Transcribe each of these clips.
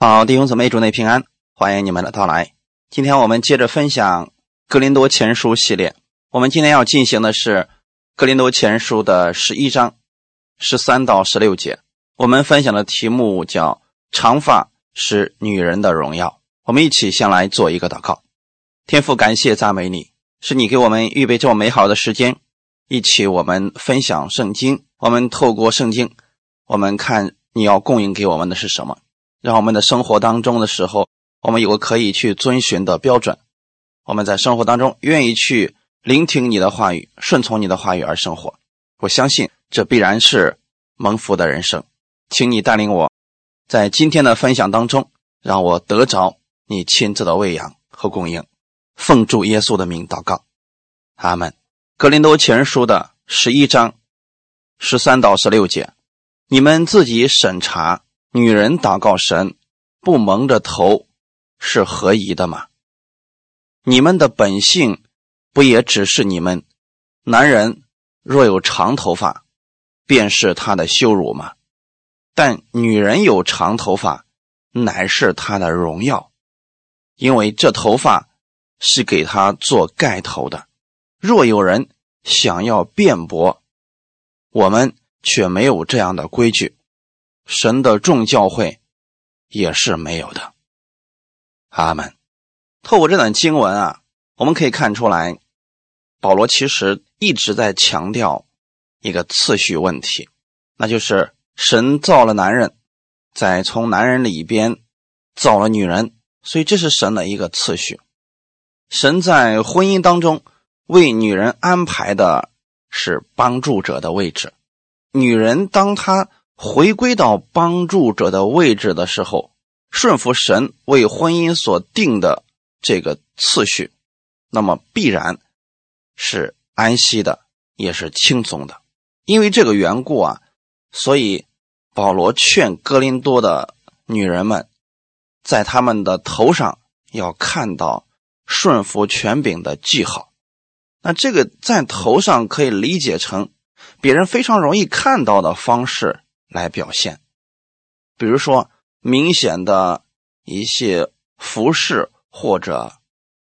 好，弟兄姊妹，主内平安，欢迎你们的到来。今天我们接着分享《格林多前书》系列。我们今天要进行的是《格林多前书》的十一章十三到十六节。我们分享的题目叫“长发是女人的荣耀”。我们一起先来做一个祷告。天父，感谢赞美你，是你给我们预备这么美好的时间，一起我们分享圣经。我们透过圣经，我们看你要供应给我们的是什么。让我们的生活当中的时候，我们有个可以去遵循的标准。我们在生活当中愿意去聆听你的话语，顺从你的话语而生活。我相信这必然是蒙福的人生。请你带领我，在今天的分享当中，让我得着你亲自的喂养和供应。奉主耶稣的名祷告，阿门。格林多前书的十一章十三到十六节，你们自己审查。女人祷告神不蒙着头是合宜的吗？你们的本性不也只是你们男人若有长头发，便是他的羞辱吗？但女人有长头发，乃是她的荣耀，因为这头发是给她做盖头的。若有人想要辩驳，我们却没有这样的规矩。神的众教会也是没有的。阿门。透过这段经文啊，我们可以看出来，保罗其实一直在强调一个次序问题，那就是神造了男人，再从男人里边造了女人，所以这是神的一个次序。神在婚姻当中为女人安排的是帮助者的位置，女人当她。回归到帮助者的位置的时候，顺服神为婚姻所定的这个次序，那么必然是安息的，也是轻松的。因为这个缘故啊，所以保罗劝哥林多的女人们，在他们的头上要看到顺服权柄的记号。那这个在头上可以理解成别人非常容易看到的方式。来表现，比如说明显的一些服饰或者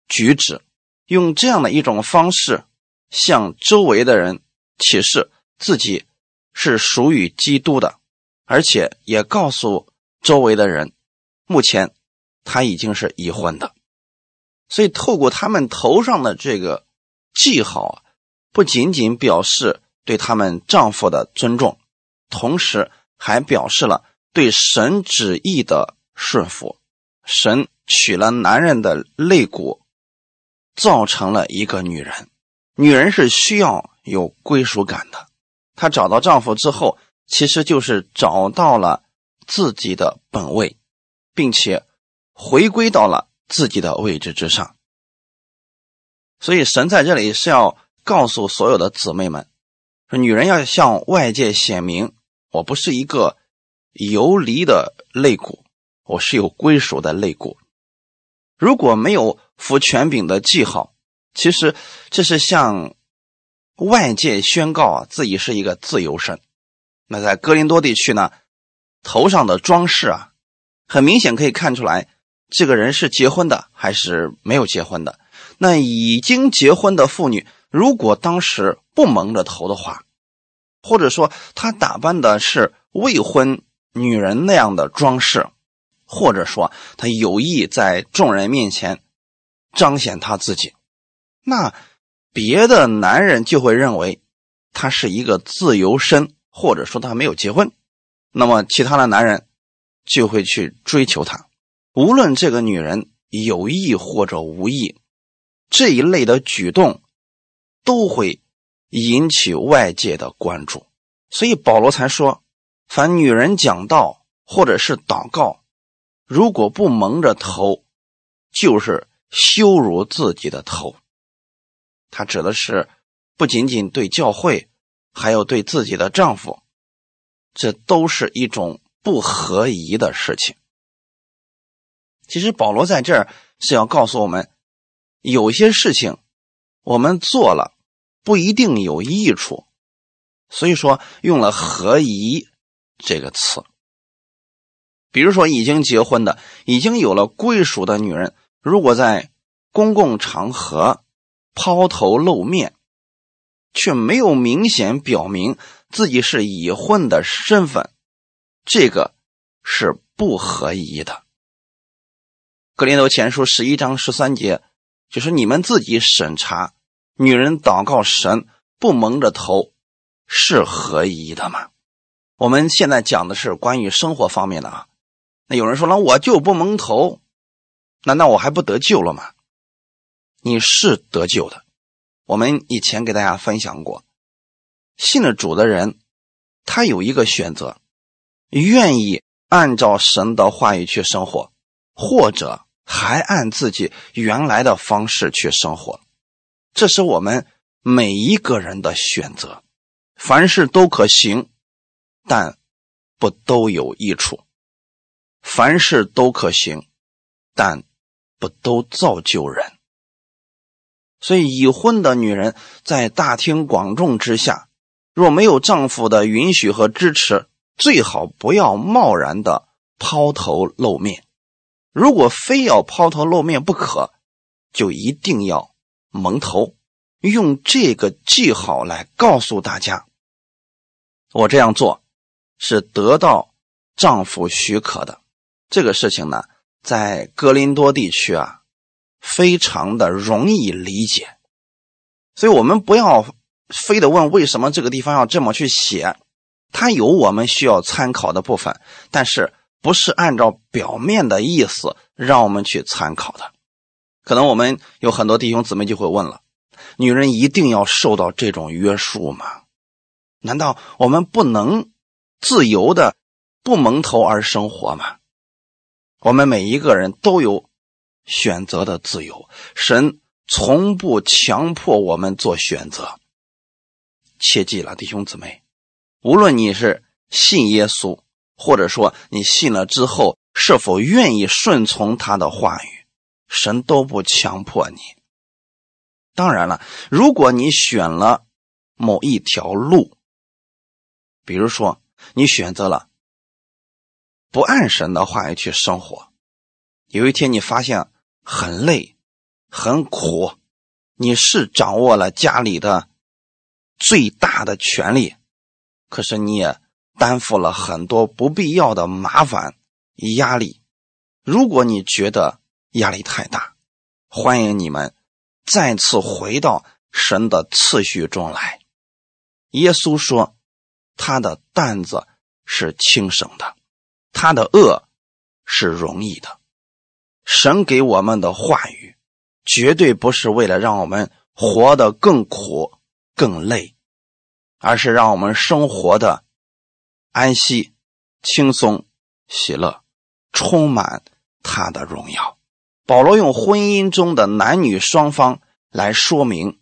举止，用这样的一种方式向周围的人启示自己是属于基督的，而且也告诉周围的人，目前他已经是已婚的。所以，透过他们头上的这个记号，不仅仅表示对他们丈夫的尊重。同时还表示了对神旨意的顺服。神取了男人的肋骨，造成了一个女人。女人是需要有归属感的。她找到丈夫之后，其实就是找到了自己的本位，并且回归到了自己的位置之上。所以，神在这里是要告诉所有的姊妹们：说女人要向外界显明。我不是一个游离的肋骨，我是有归属的肋骨。如果没有服权柄的记号，其实这是向外界宣告啊自己是一个自由身。那在哥林多地区呢，头上的装饰啊，很明显可以看出来，这个人是结婚的还是没有结婚的。那已经结婚的妇女，如果当时不蒙着头的话，或者说，她打扮的是未婚女人那样的装饰，或者说她有意在众人面前彰显她自己，那别的男人就会认为她是一个自由身，或者说她没有结婚，那么其他的男人就会去追求她。无论这个女人有意或者无意，这一类的举动都会。引起外界的关注，所以保罗才说：凡女人讲道或者是祷告，如果不蒙着头，就是羞辱自己的头。他指的是不仅仅对教会，还有对自己的丈夫，这都是一种不合宜的事情。其实保罗在这儿是要告诉我们，有些事情我们做了。不一定有益处，所以说用了“合宜”这个词。比如说已经结婚的、已经有了归属的女人，如果在公共场合抛头露面，却没有明显表明自己是已婚的身份，这个是不合宜的。格林多前书十一章十三节，就是你们自己审查，女人祷告神不蒙着头是合一的吗？我们现在讲的是关于生活方面的啊。那有人说了，我就不蒙头，难道我还不得救了吗？你是得救的。我们以前给大家分享过，信了主的人，他有一个选择，愿意按照神的话语去生活，或者还按自己原来的方式去生活。这是我们每一个人的选择。凡事都可行。但不都有益处，凡事都可行，但不都造就人。所以，已婚的女人在大庭广众之下，若没有丈夫的允许和支持，最好不要贸然的抛头露面。如果非要抛头露面不可，就一定要蒙头，用这个记号来告诉大家：我这样做。是得到丈夫许可的，这个事情呢，在格林多地区啊，非常的容易理解，所以我们不要非得问为什么这个地方要这么去写，它有我们需要参考的部分，但是不是按照表面的意思让我们去参考的。可能我们有很多弟兄姊妹就会问了：女人一定要受到这种约束吗？难道我们不能？自由的不蒙头而生活吗？我们每一个人都有选择的自由，神从不强迫我们做选择。切记了，弟兄姊妹，无论你是信耶稣，或者说你信了之后是否愿意顺从他的话语，神都不强迫你。当然了，如果你选了某一条路，比如说。你选择了不按神的话语去生活，有一天你发现很累、很苦，你是掌握了家里的最大的权利，可是你也担负了很多不必要的麻烦、压力。如果你觉得压力太大，欢迎你们再次回到神的次序中来。耶稣说。他的担子是轻省的，他的恶是容易的。神给我们的话语，绝对不是为了让我们活得更苦、更累，而是让我们生活的安息、轻松、喜乐，充满他的荣耀。保罗用婚姻中的男女双方来说明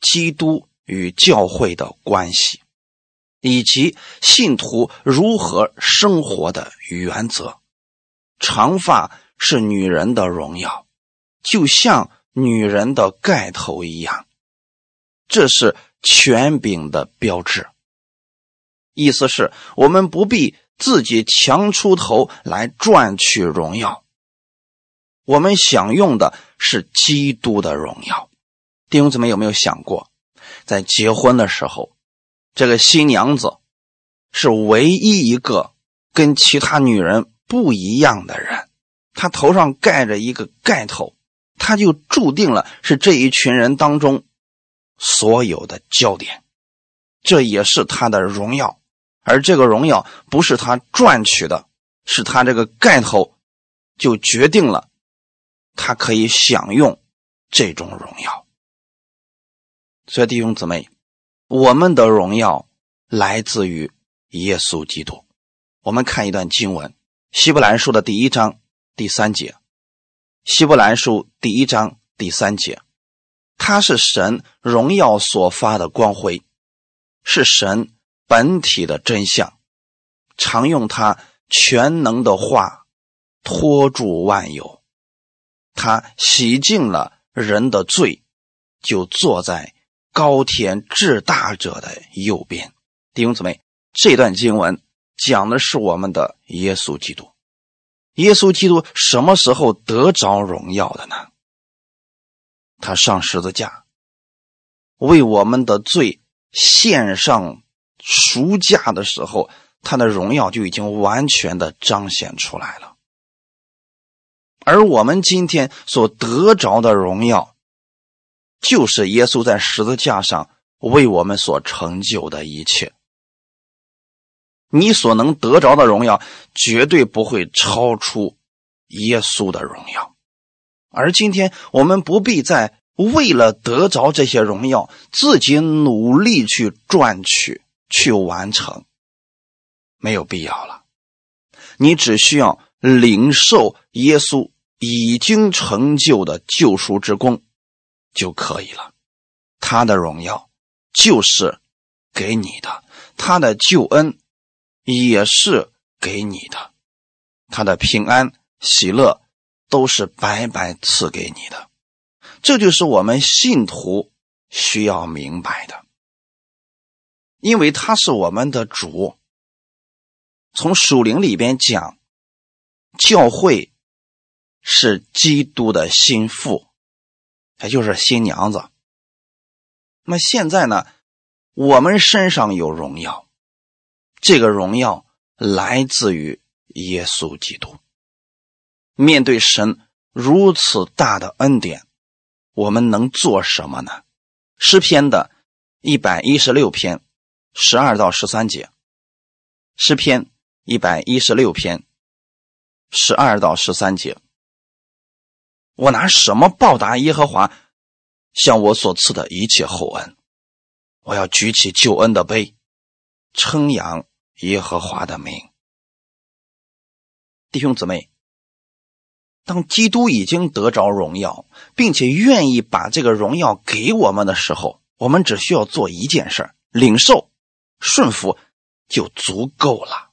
基督与教会的关系。以及信徒如何生活的原则。长发是女人的荣耀，就像女人的盖头一样，这是权柄的标志。意思是我们不必自己强出头来赚取荣耀，我们享用的是基督的荣耀。弟兄姊妹有没有想过，在结婚的时候？这个新娘子是唯一一个跟其他女人不一样的人，她头上盖着一个盖头，她就注定了是这一群人当中所有的焦点，这也是她的荣耀，而这个荣耀不是她赚取的，是她这个盖头就决定了她可以享用这种荣耀。所以弟兄姊妹。我们的荣耀来自于耶稣基督。我们看一段经文，《希伯来书》的第一章第三节，《希伯来书》第一章第三节，他是神荣耀所发的光辉，是神本体的真相，常用他全能的话托住万有。他洗净了人的罪，就坐在。高天至大者的右边，弟兄姊妹，这段经文讲的是我们的耶稣基督。耶稣基督什么时候得着荣耀的呢？他上十字架，为我们的罪献上赎价的时候，他的荣耀就已经完全的彰显出来了。而我们今天所得着的荣耀，就是耶稣在十字架上为我们所成就的一切。你所能得着的荣耀，绝对不会超出耶稣的荣耀。而今天我们不必再为了得着这些荣耀，自己努力去赚取、去完成，没有必要了。你只需要领受耶稣已经成就的救赎之功就可以了。他的荣耀就是给你的，他的救恩。也是给你的，他的平安喜乐都是白白赐给你的，这就是我们信徒需要明白的，因为他是我们的主。从属灵里边讲，教会是基督的心腹，也就是新娘子。那现在呢，我们身上有荣耀。这个荣耀来自于耶稣基督。面对神如此大的恩典，我们能做什么呢？诗篇的一百一十六篇十二到十三节。诗篇一百一十六篇十二到十三节。我拿什么报答耶和华向我所赐的一切厚恩？我要举起救恩的杯。称扬耶和华的名，弟兄姊妹，当基督已经得着荣耀，并且愿意把这个荣耀给我们的时候，我们只需要做一件事领受、顺服就足够了。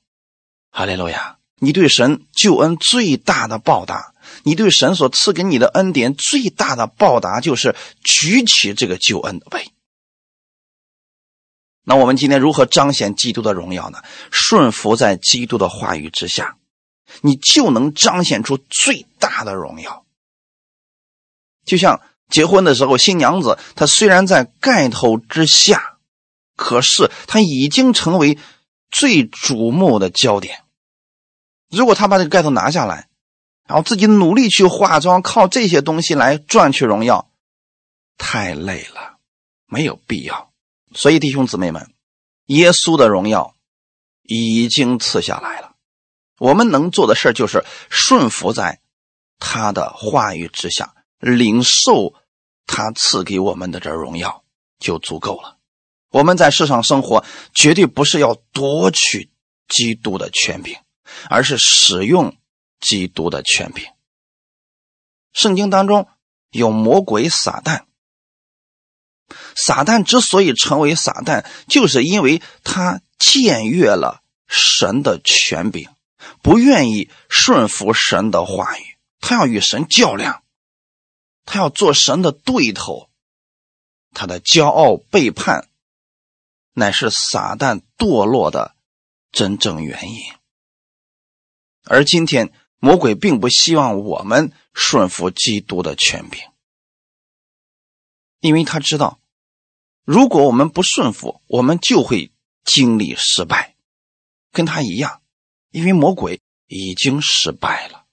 哈利路亚！你对神救恩最大的报答，你对神所赐给你的恩典最大的报答，就是举起这个救恩的杯。那我们今天如何彰显基督的荣耀呢？顺服在基督的话语之下，你就能彰显出最大的荣耀。就像结婚的时候，新娘子她虽然在盖头之下，可是她已经成为最瞩目的焦点。如果她把这个盖头拿下来，然后自己努力去化妆，靠这些东西来赚取荣耀，太累了，没有必要。所以，弟兄姊妹们，耶稣的荣耀已经赐下来了。我们能做的事就是顺服在他的话语之下，领受他赐给我们的这荣耀就足够了。我们在世上生活，绝对不是要夺取基督的权柄，而是使用基督的权柄。圣经当中有魔鬼撒旦。撒旦之所以成为撒旦，就是因为他僭越了神的权柄，不愿意顺服神的话语，他要与神较量，他要做神的对头，他的骄傲背叛，乃是撒旦堕落的真正原因。而今天，魔鬼并不希望我们顺服基督的权柄。因为他知道，如果我们不顺服，我们就会经历失败，跟他一样。因为魔鬼已经失败了。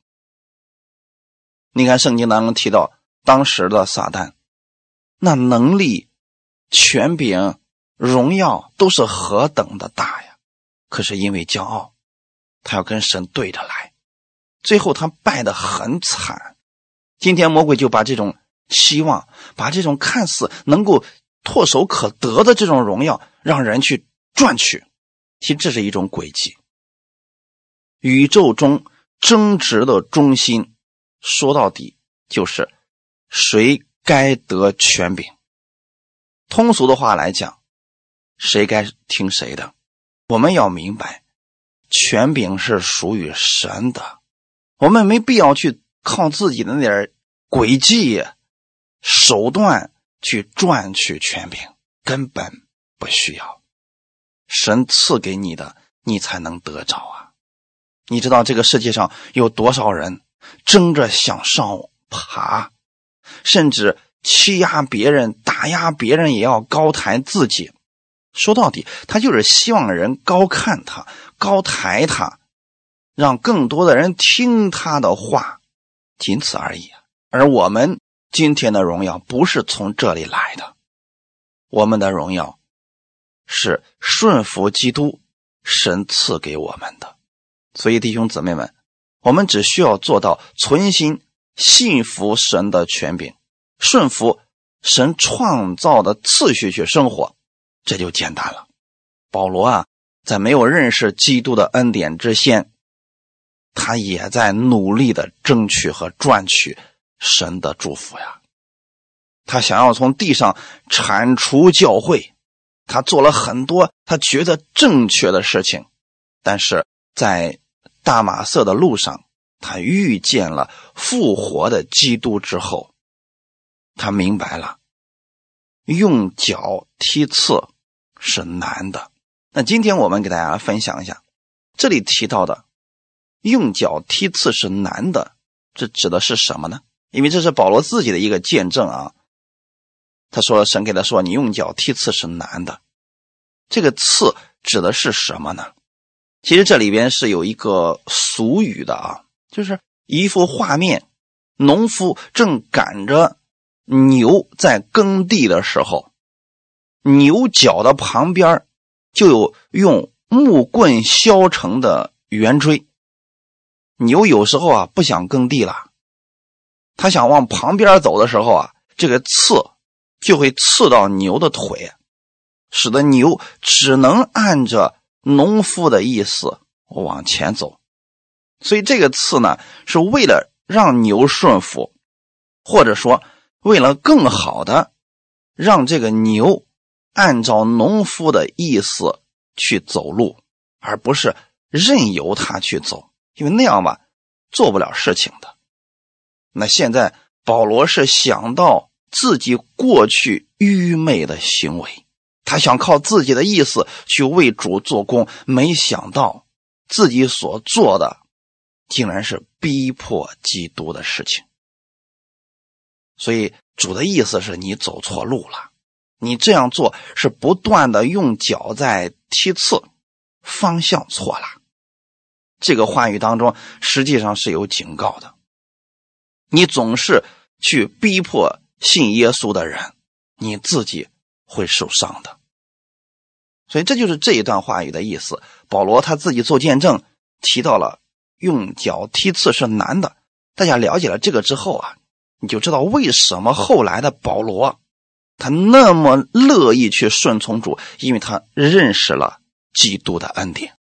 你看圣经当中提到，当时的撒旦，那能力、权柄、荣耀都是何等的大呀！可是因为骄傲，他要跟神对着来，最后他败得很惨。今天魔鬼就把这种。希望把这种看似能够唾手可得的这种荣耀，让人去赚取，其实这是一种诡计。宇宙中争执的中心，说到底就是谁该得权柄。通俗的话来讲，谁该听谁的。我们要明白，权柄是属于神的，我们没必要去靠自己的那点诡计。手段去赚取权柄，根本不需要。神赐给你的，你才能得着啊！你知道这个世界上有多少人争着想上爬，甚至欺压别人、打压别人，也要高抬自己。说到底，他就是希望人高看他、高抬他，让更多的人听他的话，仅此而已。而我们今天的荣耀不是从这里来的，我们的荣耀是顺服基督，神赐给我们的。所以，弟兄姊妹们，我们只需要做到存心信服神的权柄，顺服神创造的次序去生活，这就简单了。保罗啊，在没有认识基督的恩典之前，他也在努力的争取和赚取神的祝福呀。他想要从地上铲除教会，他做了很多他觉得正确的事情，但是在大马色的路上，他遇见了复活的基督之后，他明白了，用脚踢刺是难的。那今天我们给大家分享一下，这里提到的用脚踢刺是难的，这指的是什么呢？因为这是保罗自己的一个见证啊。他说：“神给他说，你用脚踢刺是难的。这个刺指的是什么呢？”其实这里边是有一个俗语的啊，就是一幅画面：农夫正赶着牛在耕地的时候，牛角的旁边就有用木棍削成的圆锥。牛有时候啊不想耕地了，他想往旁边走的时候啊，这个刺就会刺到牛的腿，使得牛只能按着。农夫的意思，往前走，所以这个刺呢，是为了让牛顺服，或者说为了更好的让这个牛按照农夫的意思去走路，而不是任由它去走，因为那样吧，做不了事情的。那现在保罗是想到自己过去愚昧的行为。他想靠自己的意思去为主做工，没想到自己所做的竟然是逼迫基督的事情。所以主的意思是你走错路了，你这样做是不断的用脚在踢刺，方向错了。这个话语当中实际上是有警告的，你总是去逼迫信耶稣的人，你自己。会受伤的，所以这就是这一段话语的意思。保罗他自己做见证，提到了用脚踢刺是难的。大家了解了这个之后啊，你就知道为什么后来的保罗他那么乐意去顺从主，因为他认识了基督的恩典。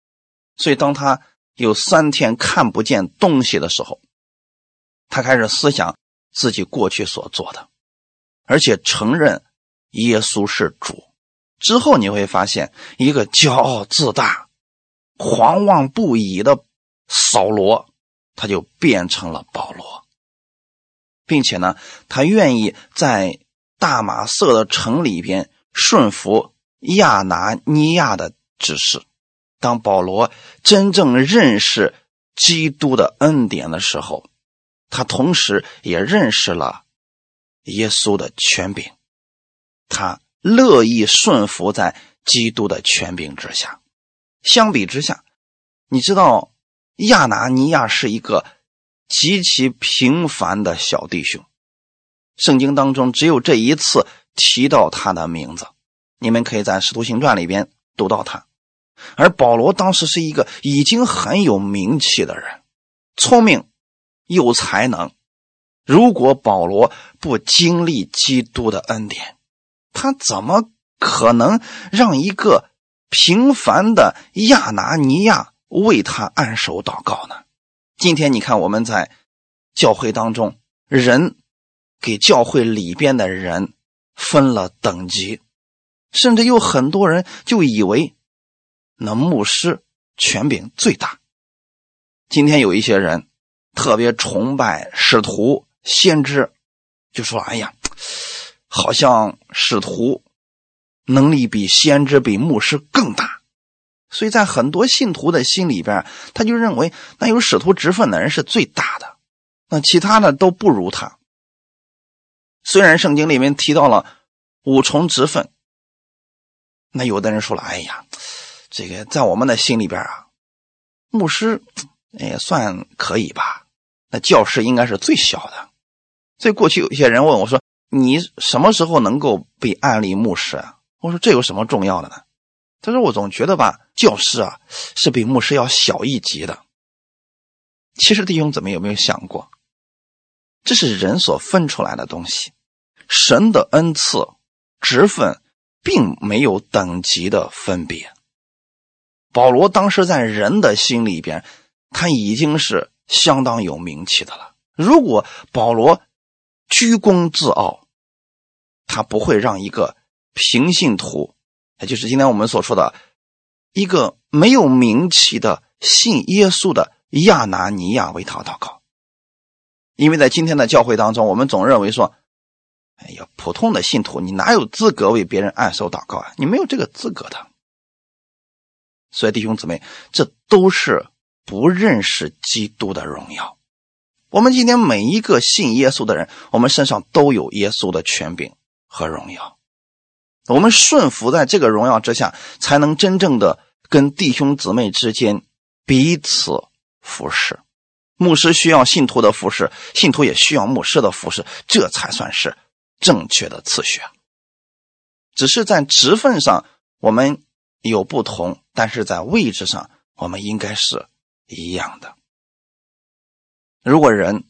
所以当他有三天看不见东西的时候，他开始思想自己过去所做的，而且承认。耶稣是主之后，你会发现一个骄傲自大、狂妄不已的扫罗，他就变成了保罗，并且呢，他愿意在大马色的城里边顺服亚拿尼亚的指示。当保罗真正认识基督的恩典的时候，他同时也认识了耶稣的权柄。他乐意顺服在基督的权柄之下。相比之下，你知道亚拿尼亚是一个极其平凡的小弟兄。圣经当中只有这一次提到他的名字，你们可以在《使徒行传》里边读到他。而保罗当时是一个已经很有名气的人，聪明有才能。如果保罗不经历基督的恩典，他怎么可能让一个平凡的亚拿尼亚为他按手祷告呢？今天你看我们在教会当中，人给教会里边的人分了等级，甚至有很多人就以为那牧师权柄最大。今天有一些人特别崇拜使徒先知，就说：“哎呀。”好像使徒能力比先知、比牧师更大，所以在很多信徒的心里边，他就认为那有使徒职分的人是最大的，那其他的都不如他。虽然圣经里面提到了五重职分，那有的人说了：“哎呀，这个在我们的心里边啊，牧师也算可以吧？那教师应该是最小的。”所以过去有些人问我说：“你什么时候能够被安立牧师啊？”我说：“这有什么重要的呢？”他说：“我总觉得吧，教师啊是比牧师要小一级的。其实弟兄姊妹有没有想过，这是人所分出来的东西，神的恩赐、职分并没有等级的分别。保罗当时在人的心里边，他已经是相当有名气的了。如果保罗居功自傲，他不会让一个平信徒。”也就是今天我们所说的，一个没有名气的信耶稣的亚拿尼亚为他祷告，因为在今天的教会当中，我们总认为说，哎呀，普通的信徒你哪有资格为别人按手祷告啊？你没有这个资格的。所以弟兄姊妹，这都是不认识基督的荣耀。我们今天每一个信耶稣的人，我们身上都有耶稣的权柄和荣耀。我们顺服在这个荣耀之下，才能真正的跟弟兄姊妹之间彼此服侍。牧师需要信徒的服侍，信徒也需要牧师的服侍，这才算是正确的次序。只是在职分上我们有不同，但是在位置上我们应该是一样的。如果人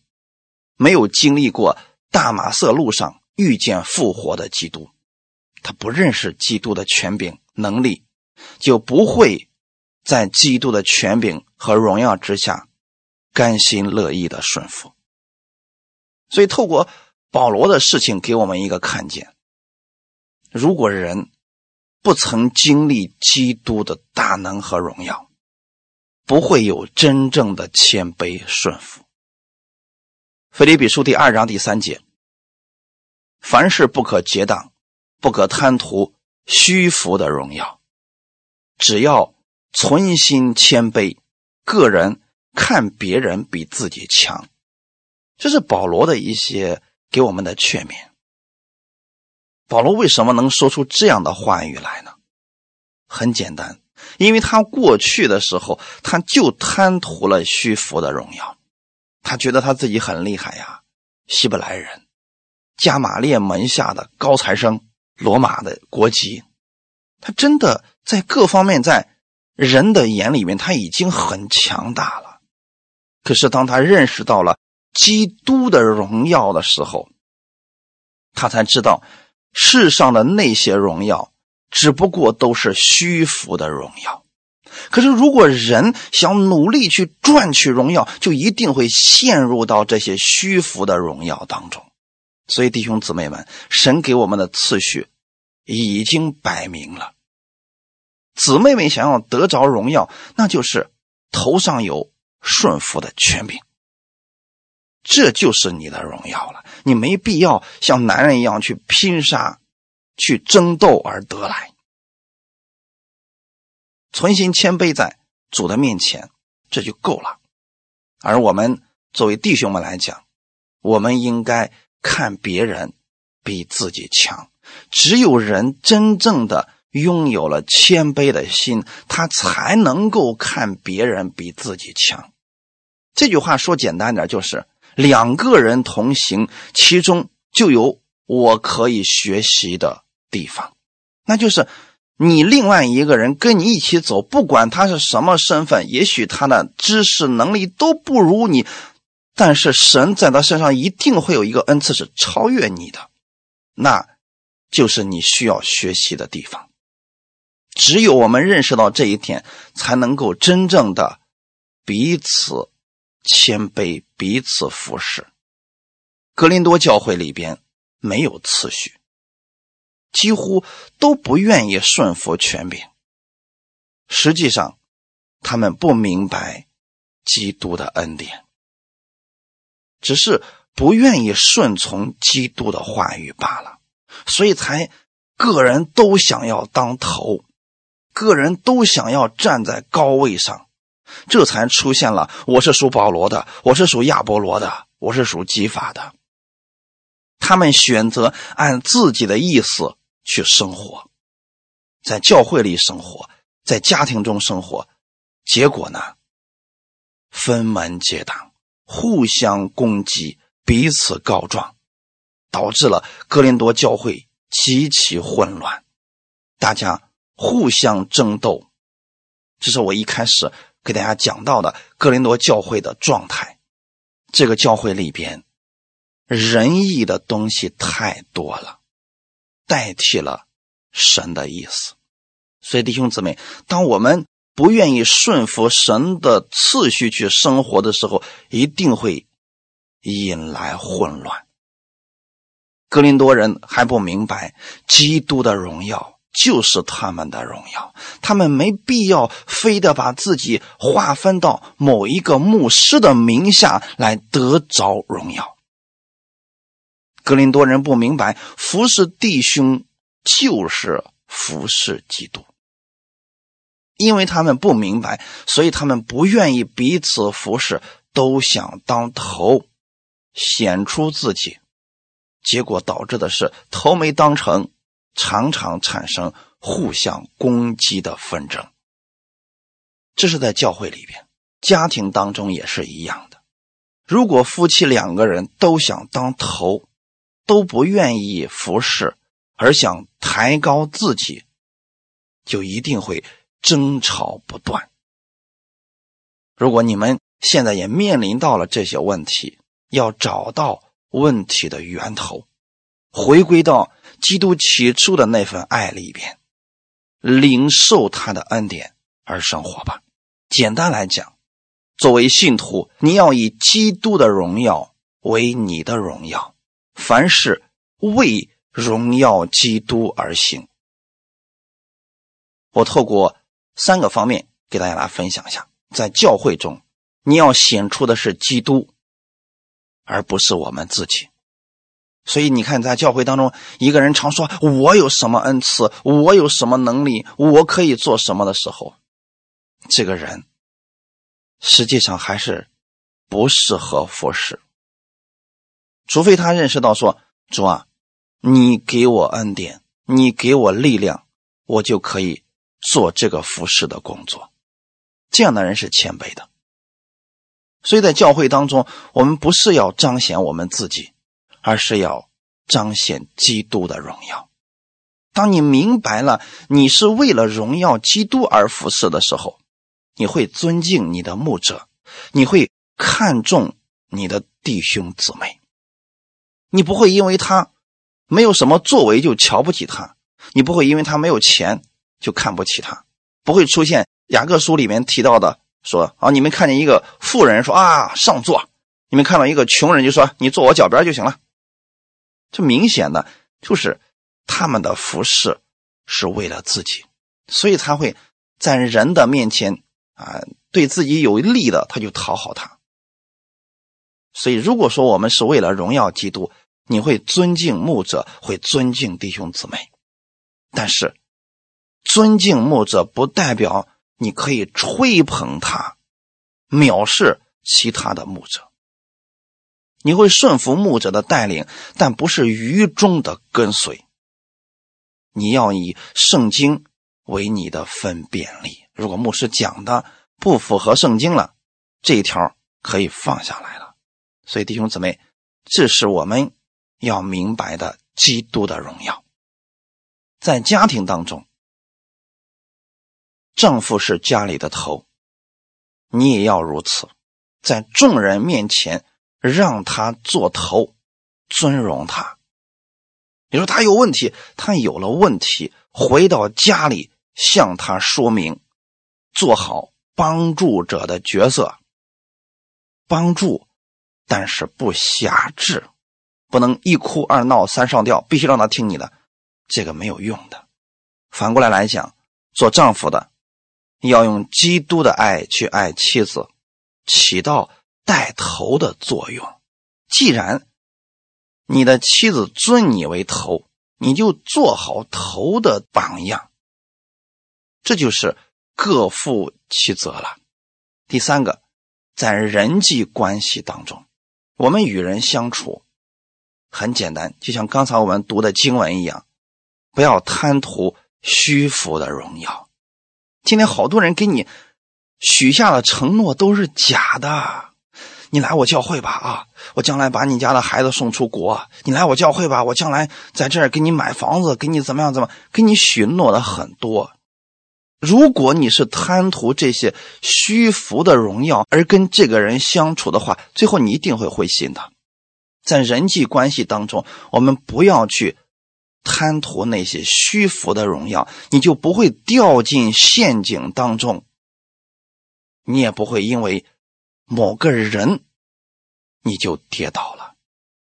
没有经历过大马色路上遇见复活的基督，他不认识基督的权柄能力，就不会在基督的权柄和荣耀之下甘心乐意的顺服。所以，透过保罗的事情，给我们一个看见：如果人不曾经历基督的大能和荣耀，不会有真正的谦卑顺服。腓立比书第二章第三节：凡事不可结党。不可贪图虚浮的荣耀，只要存心谦卑，个人看别人比自己强，这是保罗的一些给我们的劝勉。保罗为什么能说出这样的话语来呢？很简单，因为他过去的时候，他就贪图了虚浮的荣耀，他觉得他自己很厉害呀，希伯来人，加玛列门下的高材生。罗马的国籍，他真的在各方面，在人的眼里面，他已经很强大了。可是当他认识到了基督的荣耀的时候，他才知道世上的那些荣耀只不过都是虚浮的荣耀。可是如果人想努力去赚取荣耀，就一定会陷入到这些虚浮的荣耀当中。所以，弟兄姊妹们，神给我们的次序已经摆明了。姊妹们想要得着荣耀，那就是头上有顺服的权柄，这就是你的荣耀了。你没必要像男人一样去拼杀、去争斗而得来，存心谦卑在主的面前，这就够了。而我们作为弟兄们来讲，我们应该。看别人比自己强，只有人真正的拥有了谦卑的心，他才能够看别人比自己强。这句话说简单点，就是两个人同行，其中就有我可以学习的地方。那就是你另外一个人跟你一起走，不管他是什么身份，也许他的知识能力都不如你。但是神在他身上一定会有一个恩赐是超越你的，那就是你需要学习的地方。只有我们认识到这一点，才能够真正的彼此谦卑、彼此服侍。格林多教会里边没有次序，几乎都不愿意顺服权柄。实际上，他们不明白基督的恩典。只是不愿意顺从基督的话语罢了，所以才个人都想要当头，个人都想要站在高位上，这才出现了我是属保罗的，我是属亚波罗的，我是属基法的。他们选择按自己的意思去生活，在教会里生活，在家庭中生活，结果呢，分门结党，互相攻击，彼此告状，导致了哥林多教会极其混乱，大家互相争斗。这是我一开始给大家讲到的哥林多教会的状态。这个教会里边。仁义的东西太多了，代替了神的意思。所以弟兄姊妹，当我们不愿意顺服神的次序去生活的时候，一定会引来混乱。格林多人还不明白，基督的荣耀就是他们的荣耀，他们没必要非得把自己划分到某一个牧师的名下来得着荣耀。格林多人不明白，服侍弟兄就是服侍基督，因为他们不明白，所以他们不愿意彼此服侍，都想当头，显出自己，结果导致的是头没当成，常常产生互相攻击的纷争。这是在教会里边，家庭当中也是一样的。如果夫妻两个人都想当头，都不愿意服侍，而想抬高自己，就一定会争吵不断。如果你们现在也面临到了这些问题，要找到问题的源头，回归到基督起初的那份爱里边，领受他的恩典而生活吧。简单来讲，作为信徒，你要以基督的荣耀为你的荣耀。凡事为荣耀基督而行，我透过三个方面给大家来分享一下。在教会中，你要显出的是基督，而不是我们自己。所以你看，在教会当中，一个人常说“我有什么恩赐，我有什么能力，我可以做什么”的时候，这个人实际上还是不适合服侍。除非他认识到说主啊，你给我恩典，你给我力量，我就可以做这个服侍的工作。这样的人是谦卑的。所以在教会当中，我们不是要彰显我们自己，而是要彰显基督的荣耀。当你明白了你是为了荣耀基督而服侍的时候，你会尊敬你的牧者，你会看重你的弟兄姊妹。你不会因为他没有什么作为就瞧不起他，你不会因为他没有钱就看不起他，不会出现雅各书里面提到的说啊，你们看见一个富人说啊上座，你们看到一个穷人就说你坐我脚边就行了，这明显的就是他们的服饰是为了自己，所以他会在人的面前啊对自己有利的他就讨好他，所以如果说我们是为了荣耀基督。你会尊敬牧者，会尊敬弟兄姊妹，但是尊敬牧者不代表你可以吹捧他，藐视其他的牧者。你会顺服牧者的带领，但不是愚忠的跟随。你要以圣经为你的分辨力。如果牧师讲的不符合圣经了，这一条可以放下来了。所以弟兄姊妹，这是我们。要明白的基督的荣耀，在家庭当中，丈夫是家里的头，你也要如此，在众人面前让他做头，尊荣他。你说他有问题，他有了问题，回到家里向他说明，做好帮助者的角色，帮助，但是不辖制。不能一哭二闹三上吊，必须让他听你的，这个没有用的。反过来来讲，做丈夫的要用基督的爱去爱妻子，起到带头的作用。既然你的妻子尊你为头，你就做好头的榜样。这就是各负其责了。第三个，在人际关系当中，我们与人相处很简单，就像刚才我们读的经文一样，不要贪图虚浮的荣耀。今天好多人给你许下的承诺都是假的。你来我教会吧，啊，我将来把你家的孩子送出国。你来我教会吧，我将来在这儿给你买房子，给你怎么样怎么，给你许诺的很多。如果你是贪图这些虚浮的荣耀而跟这个人相处的话，最后你一定会灰心的。在人际关系当中，我们不要去贪图那些虚浮的荣耀，你就不会掉进陷阱当中，你也不会因为。某个人，你就跌倒了。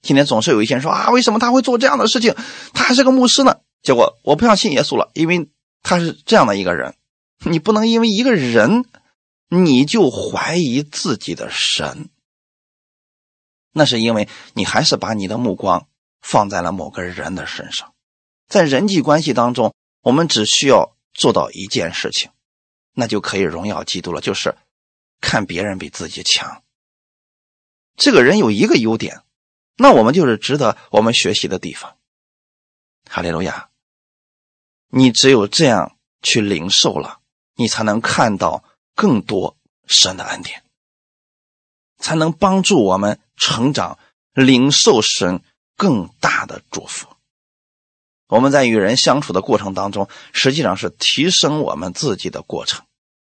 今天总是有一些人说啊，为什么他会做这样的事情？他还是个牧师呢。结果我不想信耶稣了，因为他是这样的一个人。你不能因为一个人，你就怀疑自己的神。那是因为你还是把你的目光放在了某个人的身上。在人际关系当中，我们只需要做到一件事情，那就可以荣耀基督了，就是。看别人比自己强，这个人有一个优点，那我们就是值得我们学习的地方。哈利路亚！你只有这样去领受了，你才能看到更多神的恩典，才能帮助我们成长，领受神更大的祝福。我们在与人相处的过程当中，实际上是提升我们自己的过程，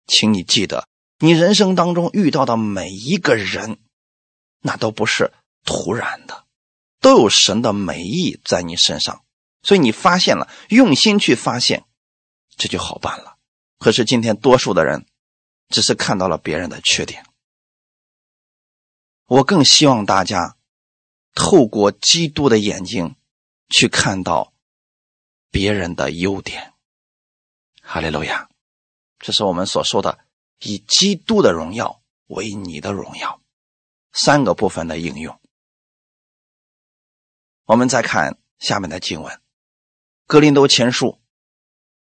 请你记得。你人生当中遇到的每一个人，那都不是突然的，都有神的美意在你身上，所以你发现了，用心去发现，这就好办了。可是今天多数的人，只是看到了别人的缺点。我更希望大家透过基督的眼睛去看到别人的优点。哈利路亚，这是我们所说的。以基督的荣耀为你的荣耀，三个部分的应用。我们再看下面的经文，《格林多前书》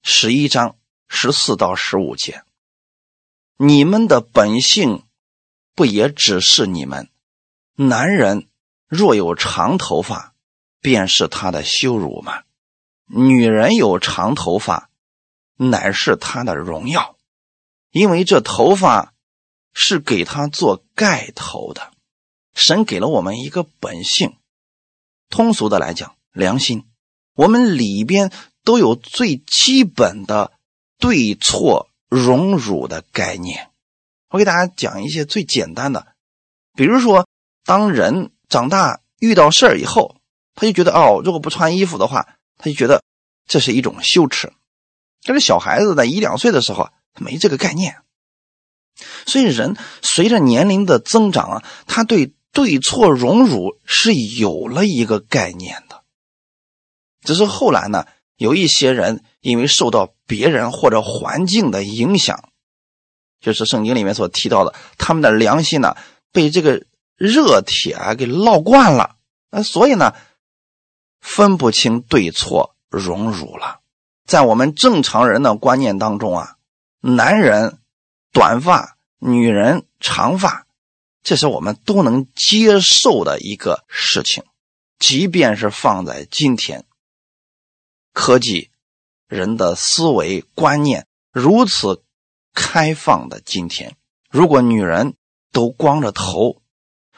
十一章十四到十五节：“你们的本性不也只是你们？男人若有长头发，便是他的羞辱吗？女人有长头发，乃是他的荣耀。”因为这头发是给他做盖头的，神给了我们一个本性，通俗的来讲，良心。我们里边都有最基本的对错荣辱的概念。我给大家讲一些最简单的，比如说，当人长大遇到事儿以后，他就觉得哦，如果不穿衣服的话，他就觉得这是一种羞耻。但是小孩子在一两岁的时候。没这个概念，所以人随着年龄的增长啊，他对对错荣辱是有了一个概念的。只是后来呢，有一些人因为受到别人或者环境的影响，就是圣经里面所提到的，他们的良心呢被这个热铁给烙惯了，那所以呢分不清对错荣辱了。在我们正常人的观念当中啊。男人短发，女人长发，这是我们都能接受的一个事情。即便是放在今天，科技、人的思维观念如此开放的今天，如果女人都光着头，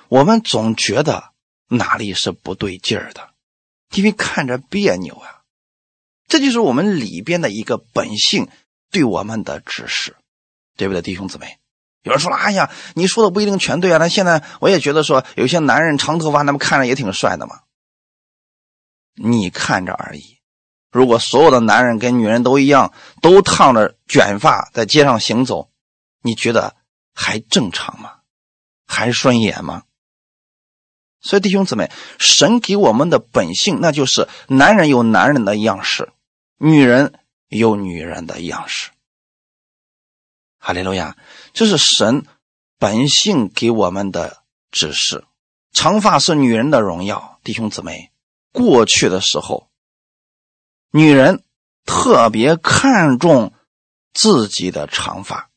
我们总觉得哪里是不对劲儿的，因为看着别扭啊。这就是我们里边的一个本性。对我们的指示，对不对，弟兄姊妹？有人说了：“哎呀，你说的不一定全对啊。”那现在我也觉得说，有些男人长头发，那么看着也挺帅的嘛。你看着而已。如果所有的男人跟女人都一样，都烫着卷发在街上行走，你觉得还正常吗？还顺眼吗？所以，弟兄姊妹，神给我们的本性，那就是男人有男人的样式，女人。有女人的样式，哈利路亚！这是神本性给我们的指示。长发是女人的荣耀，弟兄姊妹。过去的时候，女人特别看重自己的长发。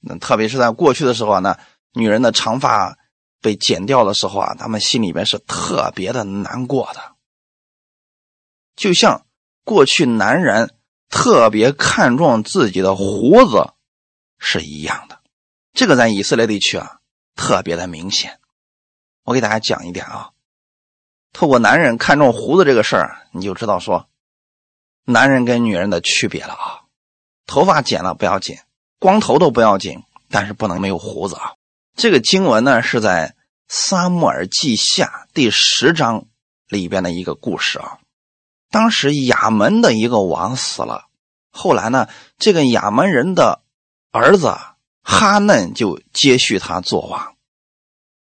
那特别是在过去的时候啊，那女人的长发被剪掉的时候啊，她们心里边是特别的难过的，就像过去男人特别看重自己的胡子是一样的。这个在以色列地区啊，特别的明显。我给大家讲一点啊，透过男人看重胡子这个事儿，你就知道说，男人跟女人的区别了啊。头发剪了不要紧。光头都不要紧，但是不能没有胡子啊！这个经文呢是在《撒母耳记下》第十章里边的一个故事啊。当时亚门的一个王死了，后来呢，这个亚门人的儿子哈嫩就接续他做王。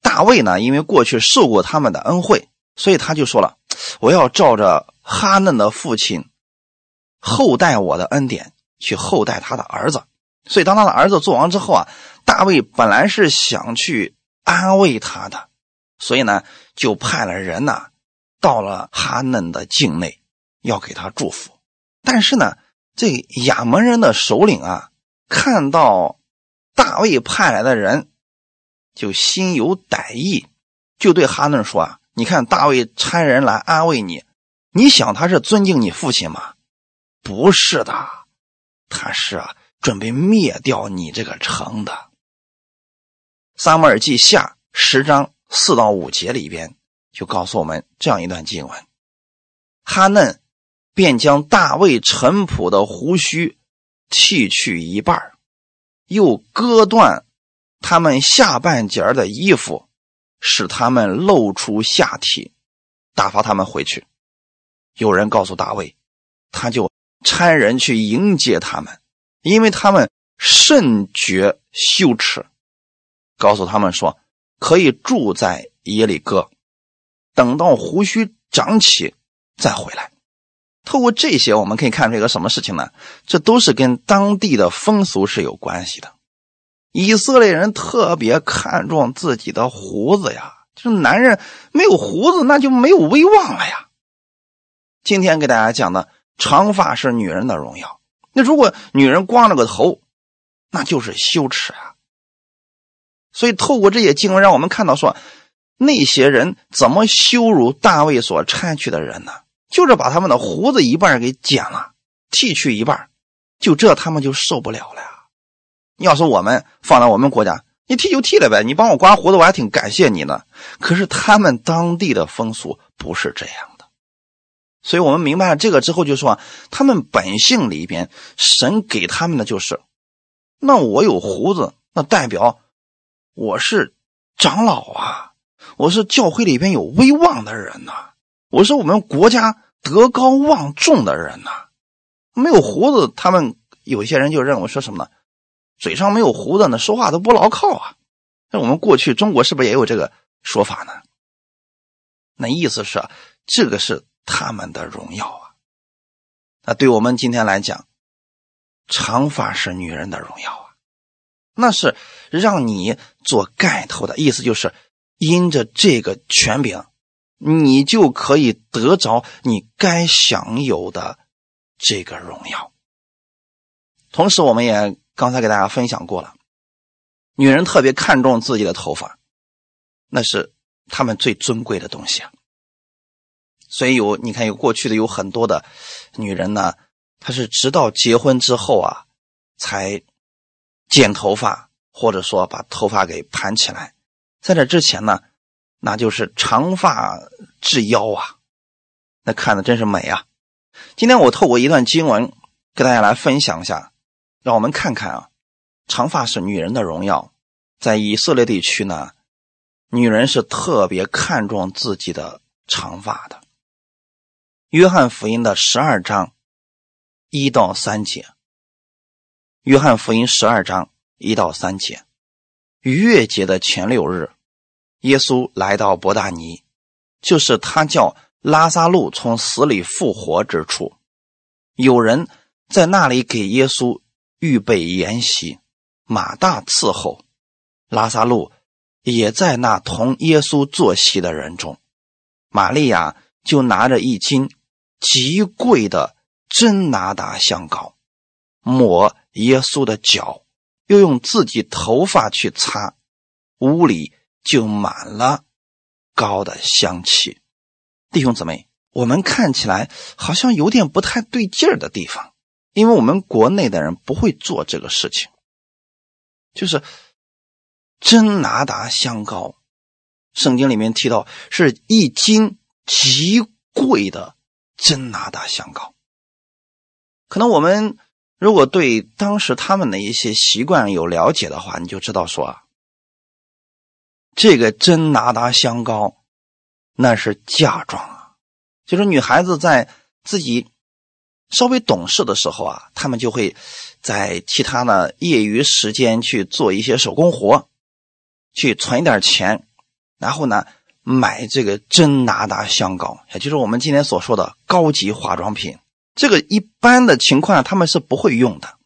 大卫呢，因为过去受过他们的恩惠，所以他就说了：“我要照着哈嫩的父亲后代我的恩典去后代他的儿子。”所以，当他的儿子做王之后啊，大卫本来是想去安慰他的，所以呢，就派了人呢，到了哈嫩的境内，要给他祝福。但是呢，这亚门人的首领啊，看到大卫派来的人，就心有歹意，就对哈嫩说：“啊，你看大卫差人来安慰你，你想他是尊敬你父亲吗？不是的，他是啊。”准备灭掉你这个城的，《撒母耳记下》十章四到五节里边就告诉我们这样一段经文：哈嫩便将大卫陈朴的胡须剃去一半，又割断他们下半截的衣服，使他们露出下体，打发他们回去。有人告诉大卫，他就差人去迎接他们。因为他们甚觉羞耻，告诉他们说可以住在耶里哥，等到胡须长起再回来。透过这些，我们可以看出一个什么事情呢？这都是跟当地的风俗是有关系的。以色列人特别看重自己的胡子呀，就是男人没有胡子那就没有威望了呀。今天给大家讲的长发是女人的荣耀。那如果女人光着个头，那就是羞耻啊。所以透过这些经文，让我们看到说，那些人怎么羞辱大卫所差去的人呢？就是把他们的胡子一半给剪了，剃去一半，就这他们就受不了了呀。要是我们放在我们国家，你剃就剃了呗，你帮我刮胡子，我还挺感谢你呢。可是他们当地的风俗不是这样的。所以我们明白了这个之后，就说他们本性里边，神给他们的就是，那我有胡子，那代表我是长老啊，我是教会里边有威望的人呐，我是我们国家德高望重的人呐。没有胡子，他们有些人就认为说什么呢？嘴上没有胡子呢，说话都不牢靠啊。那我们过去中国是不是也有这个说法呢？那意思是这个是。他们的荣耀啊！那对我们今天来讲，长发是女人的荣耀啊，那是让你做盖头的意思，就是因着这个权柄，你就可以得着你该享有的这个荣耀。同时，我们也刚才给大家分享过了，女人特别看重自己的头发，那是她们最尊贵的东西啊。所以有你看有过去的有很多的女人呢，她是直到结婚之后啊，才剪头发，或者说把头发给盘起来。在这之前呢，那就是长发至腰啊，那看的真是美啊。今天我透过一段经文跟大家来分享一下，让我们看看啊，长发是女人的荣耀。在以色列地区呢，女人是特别看重自己的长发的。约翰福音的十二章一到三节。约翰福音十二章一到三节，逾越节的前六日，耶稣来到伯大尼，就是他叫拉萨路从死里复活之处。有人在那里给耶稣预备筵席，马大伺候，拉萨路也在那同耶稣坐席的人中。玛利亚就拿着一斤。极贵的真拿达香膏，抹耶稣的脚，又用自己头发去擦，屋里就满了高的香气。弟兄姊妹，我们看起来好像有点不太对劲儿的地方，因为我们国内的人不会做这个事情，就是真拿达香膏，圣经里面提到是一斤极贵的真拿达香膏。可能我们如果对当时他们的一些习惯有了解的话，你就知道说啊，这个真拿达香膏。那是嫁妆啊，就是女孩子在自己稍微懂事的时候啊，她们就会在其他的业余时间去做一些手工活，去存一点钱，然后呢买这个真拿达香膏，也就是我们今天所说的高级化妆品。这个一般的情况下他们是不会用的，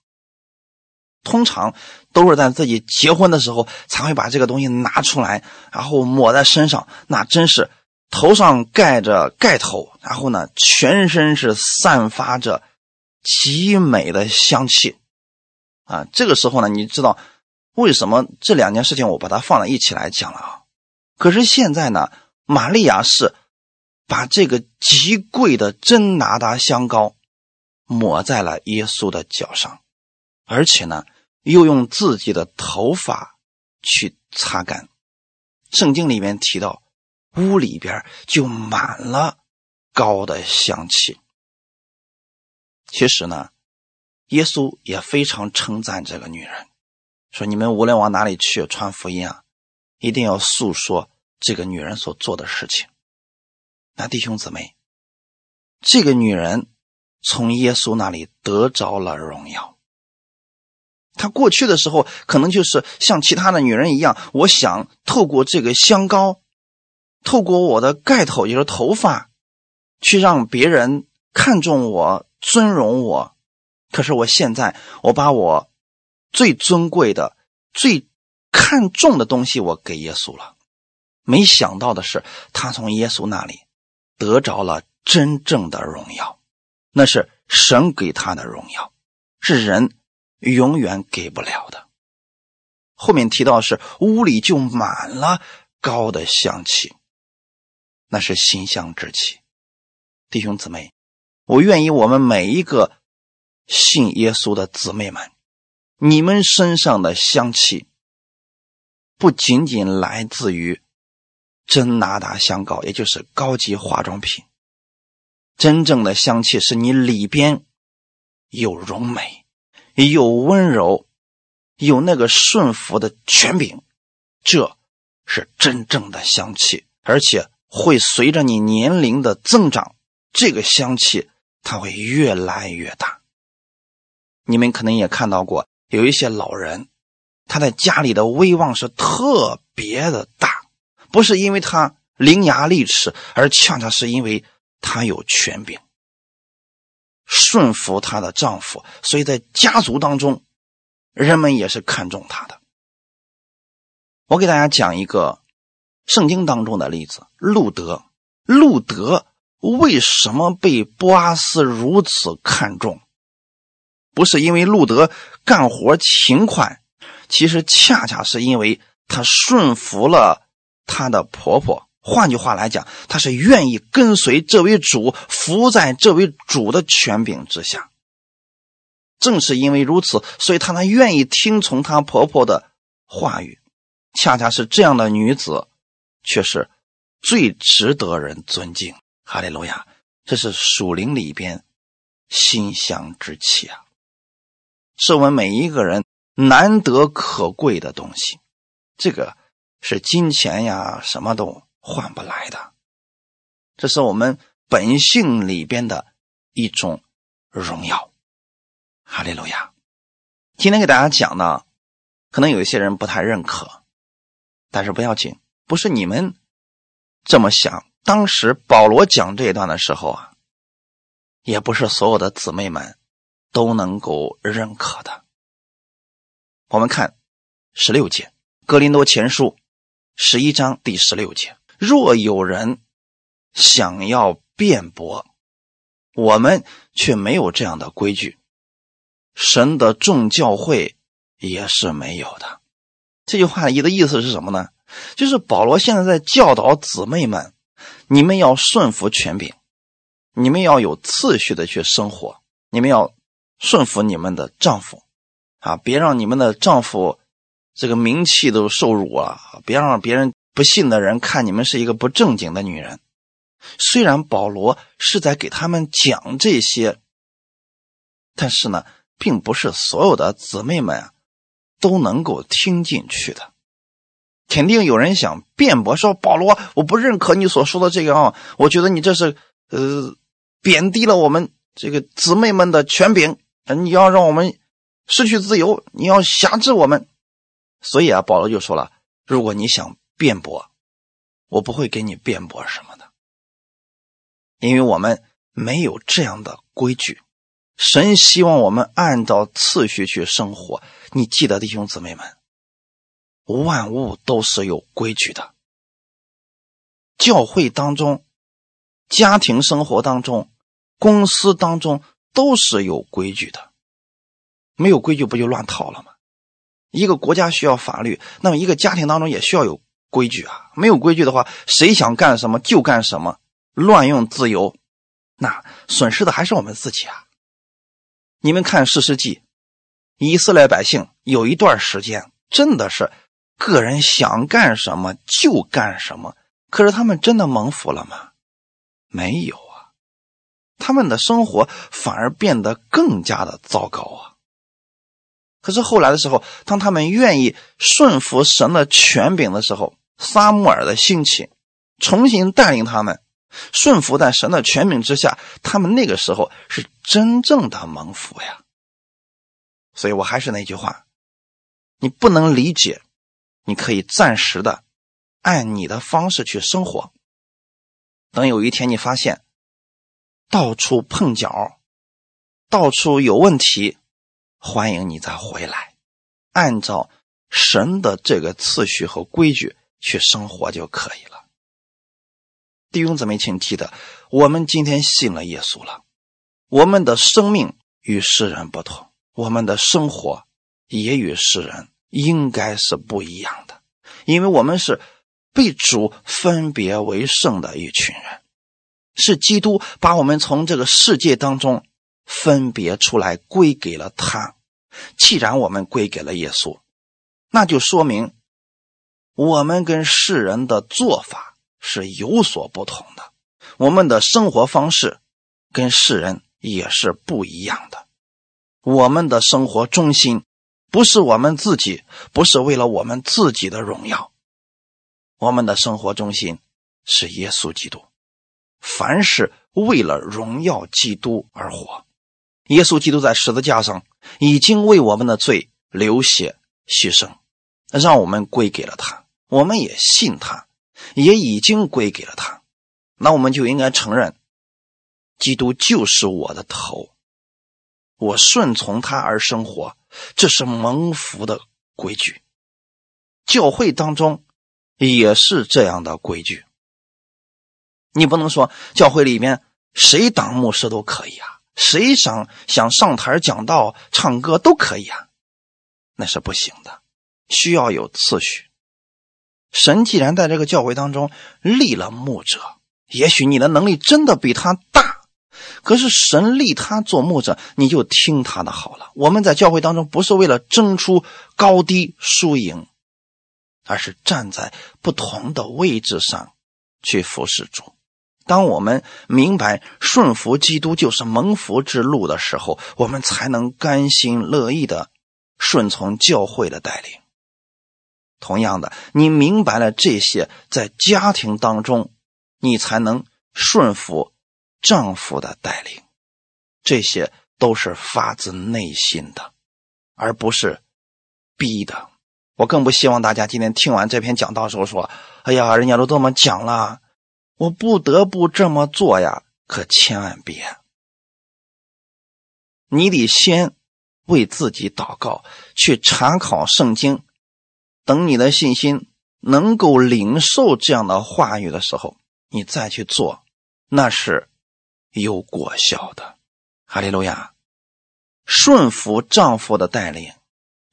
通常都是在自己结婚的时候才会把这个东西拿出来，然后抹在身上，那真是。头上盖着盖头，然后呢，全身是散发着极美的香气，啊，这个时候呢，你知道为什么这两件事情我把它放在一起来讲了啊？可是现在呢，玛利亚是把这个极贵的真拿达香膏抹在了耶稣的脚上，而且呢，又用自己的头发去擦干。圣经里面提到。屋里边就满了高的香气。其实呢，耶稣也非常称赞这个女人，说：“你们无论往哪里去传福音啊，一定要诉说这个女人所做的事情。”那弟兄姊妹，这个女人从耶稣那里得着了荣耀。她过去的时候，可能就是像其他的女人一样，我想透过这个香膏。透过我的盖头，也就是头发，去让别人看重我、尊荣我。可是我现在，我把我最尊贵的、最看重的东西，我给耶稣了。没想到的是，他从耶稣那里得着了真正的荣耀，那是神给他的荣耀，是人永远给不了的。后面提到是屋里就满了高的香气。那是馨香之气，弟兄姊妹，我愿意我们每一个信耶稣的姊妹们，你们身上的香气不仅仅来自于真拿达香膏，也就是高级化妆品，真正的香气是你里边有荣美，有温柔，有那个顺服的权柄，这是真正的香气，而且。会随着你年龄的增长，这个香气它会越来越大。你们可能也看到过，有一些老人，他在家里的威望是特别的大，不是因为他伶牙俐齿，而恰恰是因为他有权柄，顺服她的丈夫，所以在家族当中，人们也是看重她的。我给大家讲一个。圣经当中的例子，路德，路德为什么被波阿斯如此看重？不是因为路德干活勤快，其实恰恰是因为他顺服了他的婆婆。换句话来讲，他是愿意跟随这位主，服在这位主的权柄之下。正是因为如此，所以她能愿意听从她婆婆的话语。恰恰是这样的女子。却是最值得人尊敬，哈利路亚！这是属灵里边馨香之气啊，是我们每一个人难得可贵的东西。这个是金钱呀，什么都换不来的。这是我们本性里边的一种荣耀，哈利路亚！今天给大家讲呢，可能有一些人不太认可，但是不要紧。不是你们这么想。当时保罗讲这一段的时候啊，也不是所有的姊妹们都能够认可的。我们看十六节，《哥林多前书》十一章第十六节：若有人想要辩驳，我们却没有这样的规矩。神的众教会也是没有的。这句话的意思是什么呢？就是保罗现在在教导姊妹们，你们要顺服权柄，你们要有次序的去生活，你们要顺服你们的丈夫，啊，别让你们的丈夫这个名气都受辱了，别让别人不信的人看你们是一个不正经的女人。虽然保罗是在给他们讲这些，但是呢，并不是所有的姊妹们啊都能够听进去的。肯定有人想辩驳说：“保罗，我不认可你所说的这个啊！我觉得你这是呃贬低了我们这个姊妹们的权柄，你要让我们失去自由，你要辖制我们。”所以啊，保罗就说了：“如果你想辩驳，我不会给你辩驳什么的，因为我们没有这样的规矩。神希望我们按照次序去生活。你记得，弟兄姊妹们。”万物都是有规矩的，教会当中、家庭生活当中、公司当中都是有规矩的。没有规矩不就乱套了吗？一个国家需要法律，那么一个家庭当中也需要有规矩啊。没有规矩的话，谁想干什么就干什么，乱用自由，那损失的还是我们自己啊。你们看《史诗记》，以色列百姓有一段时间真的是。个人想干什么就干什么，可是他们真的蒙福了吗？没有啊，他们的生活反而变得更加的糟糕啊。可是后来的时候，当他们愿意顺服神的权柄的时候，撒母耳的兴起，重新带领他们顺服在神的权柄之下，他们那个时候是真正的蒙福呀。所以我还是那句话，你不能理解。你可以暂时的按你的方式去生活，等有一天你发现到处碰角，到处有问题，欢迎你再回来，按照神的这个次序和规矩去生活就可以了。弟兄姊妹，请记得，我们今天信了耶稣了，我们的生命与世人不同，我们的生活也与世人。应该是不一样的，因为我们是被主分别为圣的一群人，是基督把我们从这个世界当中分别出来，归给了他。既然我们归给了耶稣，那就说明我们跟世人的做法是有所不同的，我们的生活方式跟世人也是不一样的，我们的生活中心。不是我们自己，不是为了我们自己的荣耀，我们的生活中心是耶稣基督。凡是为了荣耀基督而活，耶稣基督在十字架上已经为我们的罪流血牺牲，让我们归给了他。我们也信他，也已经归给了他。那我们就应该承认，基督就是我的头，我顺从他而生活。这是蒙福的规矩，教会当中也是这样的规矩。你不能说教会里面谁当牧师都可以啊，谁想想上台讲道、唱歌都可以啊，那是不行的，需要有次序。神既然在这个教会当中立了牧者，也许你的能力真的比他大。可是神立他做牧者，你就听他的好了。我们在教会当中不是为了争出高低输赢，而是站在不同的位置上去服侍主。当我们明白顺服基督就是蒙福之路的时候，我们才能甘心乐意的顺从教会的带领。同样的，你明白了这些，在家庭当中，你才能顺服。丈夫的带领，这些都是发自内心的，而不是逼的。我更不希望大家今天听完这篇讲道时候说：“哎呀，人家都这么讲了，我不得不这么做呀。”可千万别，你得先为自己祷告，去查考圣经。等你的信心能够领受这样的话语的时候，你再去做，那是。有果效的，哈利路亚！顺服丈夫的带领，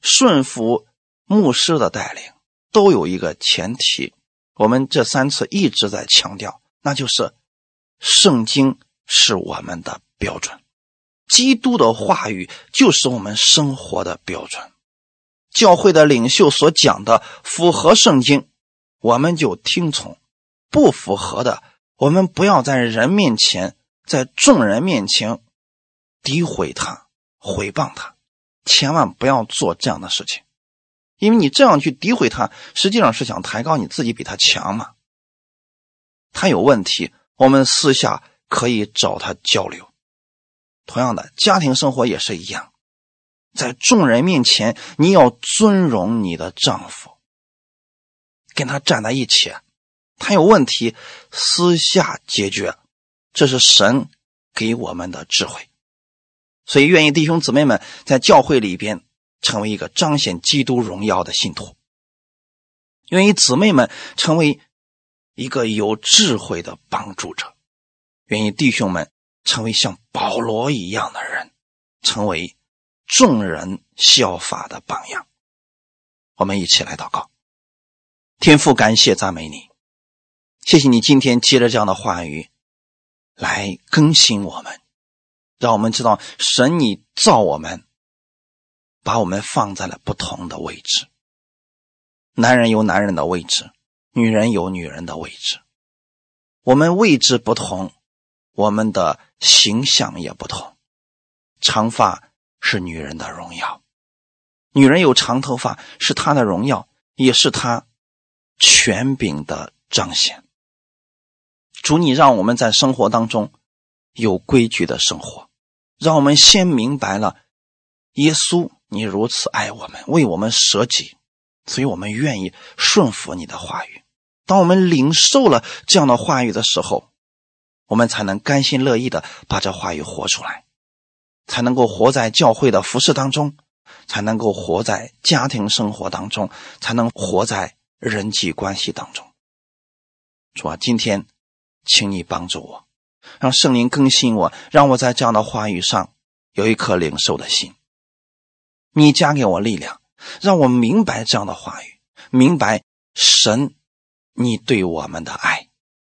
顺服牧师的带领，都有一个前提。我们这三次一直在强调，那就是圣经是我们的标准，基督的话语就是我们生活的标准。教会的领袖所讲的符合圣经，我们就听从；不符合的，我们不要在人面前，在众人面前诋毁他、毁谤他，千万不要做这样的事情。因为你这样去诋毁他，实际上是想抬高你自己，比他强嘛。他有问题，我们私下可以找他交流。同样的，家庭生活也是一样，在众人面前，你要尊荣你的丈夫，跟他站在一起。他有问题，私下解决，这是神给我们的智慧。所以，愿意弟兄姊妹们在教会里边。成为一个彰显基督荣耀的信徒，愿意姊妹们成为一个有智慧的帮助者，愿意弟兄们成为像保罗一样的人，成为众人效法的榜样。我们一起来祷告，天父，感谢赞美你，谢谢你今天接着这样的话语来更新我们，让我们知道神你造我们。把我们放在了不同的位置，男人有男人的位置，女人有女人的位置。我们位置不同，我们的形象也不同。长发是女人的荣耀，女人有长头发是她的荣耀，也是她权柄的彰显。主，你让我们在生活当中有规矩的生活，让我们先明白了耶稣。你如此爱我们，为我们舍己，所以我们愿意顺服你的话语。当我们领受了这样的话语的时候，我们才能甘心乐意的把这话语活出来，才能够活在教会的服饰当中，才能够活在家庭生活当中，才能活在人际关系当中。主啊，今天，请你帮助我，让圣灵更新我，让我在这样的话语上有一颗领受的心。你加给我力量，让我明白这样的话语，明白神你对我们的爱，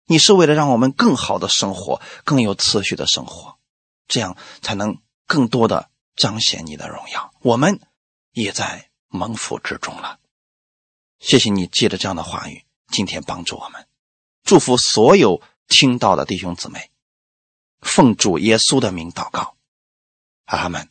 你是为了让我们更好的生活，更有次序的生活，这样才能更多的彰显你的荣耀。我们也在蒙福之中了。谢谢你借着这样的话语，今天帮助我们，祝福所有听到的弟兄姊妹，奉主耶稣的名祷告，阿门。